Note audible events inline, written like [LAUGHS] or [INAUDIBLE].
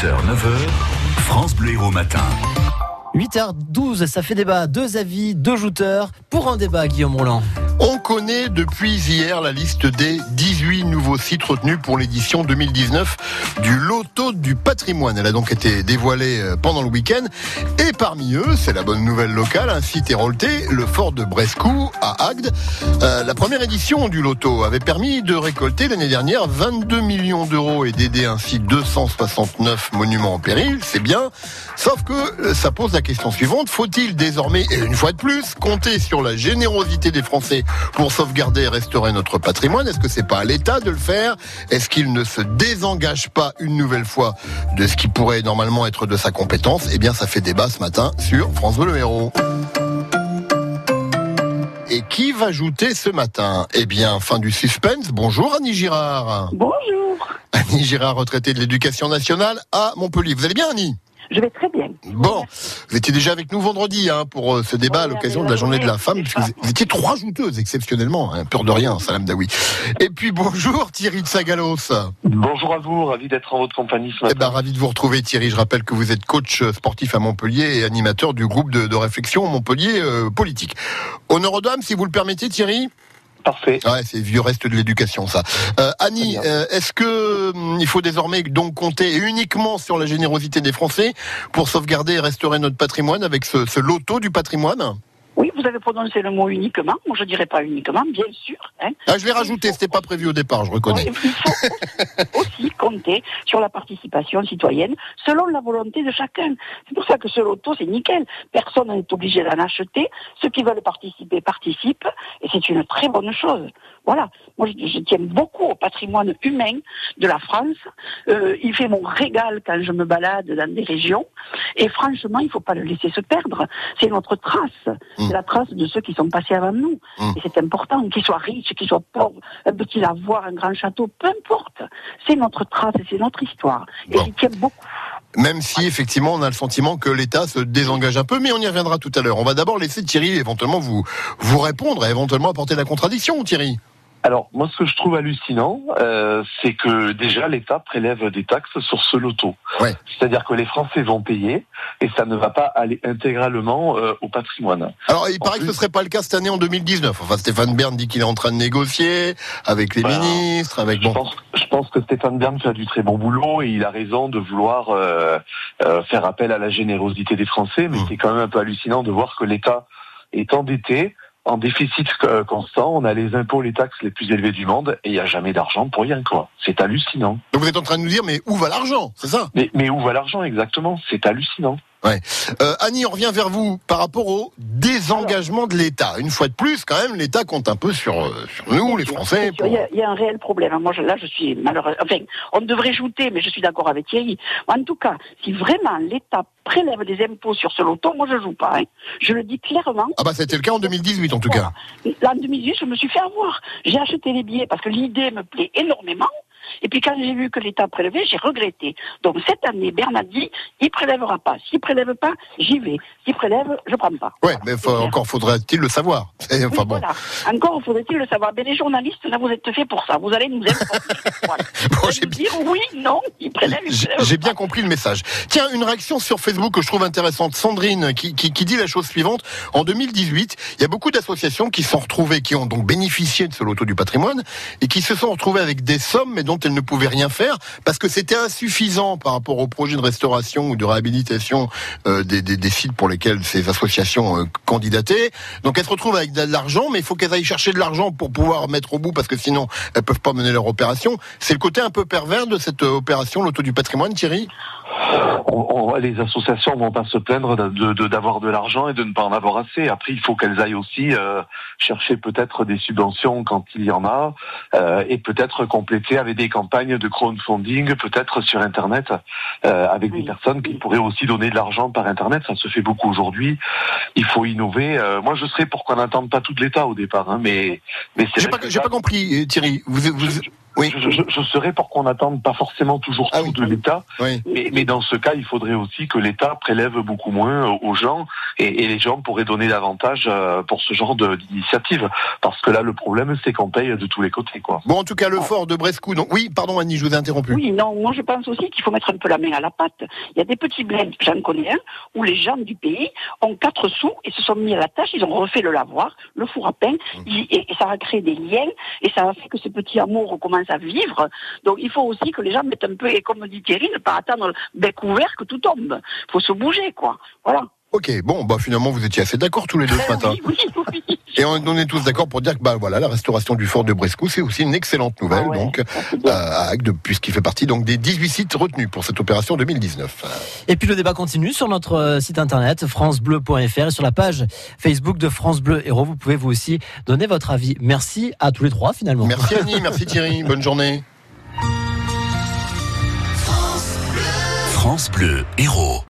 6h, 9h, France Bleu Héros Matin. 8h12, ça fait débat. Deux avis, deux jouteurs pour un débat, Guillaume Roland. On connaît depuis hier la liste des 18 nouveaux sites retenus pour l'édition 2019 du Loto du patrimoine. Elle a donc été dévoilée euh, pendant le week-end. Et parmi eux, c'est la bonne nouvelle locale, un site hérolté, le fort de Brescou à Agde. Euh, la première édition du Loto avait permis de récolter l'année dernière 22 millions d'euros et d'aider ainsi 269 monuments en péril. C'est bien. Sauf que euh, ça pose la question suivante. Faut-il désormais, et une fois de plus, compter sur la générosité des Français pour sauvegarder et restaurer notre patrimoine Est-ce que c'est pas à l'État de le faire? Est-ce qu'il ne se désengage pas une nouvelle fois de ce qui pourrait normalement être de sa compétence? Eh bien, ça fait débat ce matin sur France Bleu Le Héros. Et qui va jouter ce matin? Eh bien, fin du suspense. Bonjour Annie Girard. Bonjour. Annie Girard, retraitée de l'éducation nationale à Montpellier. Vous allez bien Annie? Je vais très bien. Bon, vous étiez déjà avec nous vendredi hein, pour euh, ce débat à l'occasion de la journée de la femme, puisque vous- étiez trois jouteuses exceptionnellement, hein, peur de rien, Salam Daoui. Et puis bonjour Thierry de Sagalos. Bonjour à vous, ravi d'être en votre compagnie ce Eh ben, matin. ravi de vous retrouver Thierry. Je rappelle que vous êtes coach sportif à Montpellier et animateur du groupe de, de réflexion Montpellier euh, politique. Honneur aux dames, si vous le permettez Thierry. Parfait. Ouais, c'est vieux reste de l'éducation, ça. Euh, Annie, euh, est-ce que hum, il faut désormais donc compter uniquement sur la générosité des Français pour sauvegarder et restaurer notre patrimoine avec ce, ce loto du patrimoine? Vous avez prononcé le mot uniquement. Moi, je dirais pas uniquement, bien sûr. Hein. ah, Je vais rajouter, c'était pas prévu au départ, je reconnais. Il faut [LAUGHS] aussi compter sur la participation citoyenne selon la volonté de chacun. C'est pour ça que ce loto, c'est nickel. Personne n'est obligé d'en acheter. Ceux qui veulent participer participent. Et c'est une très bonne chose. Voilà. Moi, je, je tiens beaucoup au patrimoine humain de la France. Euh, il fait mon régal quand je me balade dans des régions. Et franchement, il faut pas le laisser se perdre. C'est notre trace. C'est la trace de ceux qui sont passés avant nous. Mm. Et c'est important, qu'ils soient riches, qu'ils soient pauvres, un petit lavoir, un grand château, peu importe. C'est notre trace et c'est notre histoire. Et Bon. j'y tiens beaucoup. Même si effectivement on a le sentiment que l'État se désengage un peu, mais on y reviendra tout à l'heure. On va d'abord laisser Thierry éventuellement vous vous répondre et éventuellement apporter la contradiction, Thierry. Alors, moi, ce que je trouve hallucinant, euh, c'est que déjà, l'État prélève des taxes sur ce loto. Ouais. C'est-à-dire que les Français vont payer et ça ne va pas aller intégralement euh, au patrimoine. Alors il En paraît que ce serait pas le cas cette année en 2019. Enfin Stéphane Bern dit qu'il est en train de négocier avec les Voilà. ministres, avec Je bon. pense, je pense que Stéphane Bern fait du très bon boulot et il a raison de vouloir euh, euh, faire appel à la générosité des Français, mais Mm. c'est quand même un peu hallucinant de voir que l'État est endetté, en déficit constant, on a les impôts, les taxes les plus élevés du monde et il n'y a jamais d'argent pour rien, quoi. C'est hallucinant. Donc vous êtes en train de nous dire mais où va l'argent? C'est ça? Mais, mais où va l'argent exactement? C'est hallucinant. Euh, Annie, on revient vers vous par rapport au désengagement de l'État. Une fois de plus, quand même, l'État compte un peu sur, euh, sur nous, les Français. bien sûr, pour- Il, y a, il y a un réel problème. Moi, je- là, je suis malheureuse. Enfin, on devrait jouter, mais je suis d'accord avec Thierry. En tout cas, si vraiment l'État prélève des impôts sur ce loto, moi, je joue pas. hein. Je le dis clairement. Ah bah c'était le cas en 2018 en tout cas. Là, en 2018, je me suis fait avoir. J'ai acheté les billets parce que l'idée me plaît énormément. Et puis quand j'ai vu que l'État prélevait, j'ai regretté. Donc cette année, Bernard dit, il prélèvera pas. S'il prélève pas, j'y vais. S'il prélève, je prends pas. Ouais, mais faut- encore faudrait-il le savoir. [LAUGHS] Et, Oui, enfin bon, voilà. Encore faudrait-il le savoir. Mais les journalistes, là, vous êtes faits pour ça. Vous allez nous informer. [LAUGHS] Voilà. Bon, j'ai dire oui, non, il prélève, J'ai bien compris le message. Tiens, une réaction sur Facebook que je trouve intéressante. Sandrine qui, qui, qui dit la chose suivante. En 2018, il y a beaucoup d'associations qui se sont retrouvées, qui ont donc bénéficié de ce loto du patrimoine et qui se sont retrouvées avec des sommes mais dont elles ne pouvaient rien faire parce que c'était insuffisant par rapport au projet de restauration ou de réhabilitation euh, des, sites pour lesquels ces associations euh, candidataient. Donc elles se retrouvent avec de l'argent, mais il faut qu'elles aillent chercher de l'argent pour pouvoir mettre au bout parce que sinon elles peuvent pas mener leur opération. C'est le côté un peu pervers de cette euh, opération, loto du patrimoine, Thierry? On- on- les associations vont pas se plaindre de- de- d'avoir de, l'argent et de ne pas en avoir assez. Après, il faut qu'elles aillent aussi euh, chercher peut-être des subventions quand il y en a euh, et peut-être compléter avec des campagnes de crowdfunding, peut-être sur Internet, euh, avec Oui. des personnes qui pourraient aussi donner de l'argent par Internet. Ça se fait beaucoup aujourd'hui. Il faut innover. Euh, moi, je serais pour qu'on n'attende pas tout l'État au départ, hein, mais mais c'est J'ai pas, compris, Thierry. Vous, vous, Oui. Je, je- je serais pour qu'on n'attende pas forcément toujours Ah tout oui. de l'État, Oui. mais, mais dans ce cas, il faudrait aussi que l'État prélève beaucoup moins euh, aux gens et, et les gens pourraient donner davantage euh, pour ce genre d'initiative. Parce que là, le problème, c'est qu'on paye de tous les côtés, quoi. Bon, en tout cas, le fort de Brescou. Donc, oui, pardon Annie, je vous ai interrompu. Oui, non, moi je pense aussi qu'il faut mettre un peu la main à la pâte. Il y a des petits bleds, j'en connais un, où les gens du pays ont quatre sous et se sont mis à la tâche, ils ont refait le lavoir, le four à pain, ils- et, et ça a créé des liens, et ça a fait que ce petit amour commence à vivre. Donc il faut aussi que les gens mettent un peu, et comme dit Thierry, ne pas attendre bec ouvert que tout tombe. Il faut se bouger, quoi. Voilà. Ok, bon, bah finalement, vous étiez assez d'accord tous les deux ce matin. Oui, oui, oui. Et on, on est tous d'accord pour dire que bah voilà, la restauration du fort de Brescou, c'est aussi une excellente nouvelle, Ah ouais, donc euh, bien. à Agde, puisqu'il fait partie donc des 18 sites retenus pour cette opération 2019. Et puis le débat continue sur notre euh, site internet francebleu.fr et sur la page Facebook de France Bleu Héros. Vous pouvez vous aussi donner votre avis. Merci à tous les trois finalement. Merci Annie, [LAUGHS] merci Thierry, bonne journée. France Bleu Héros.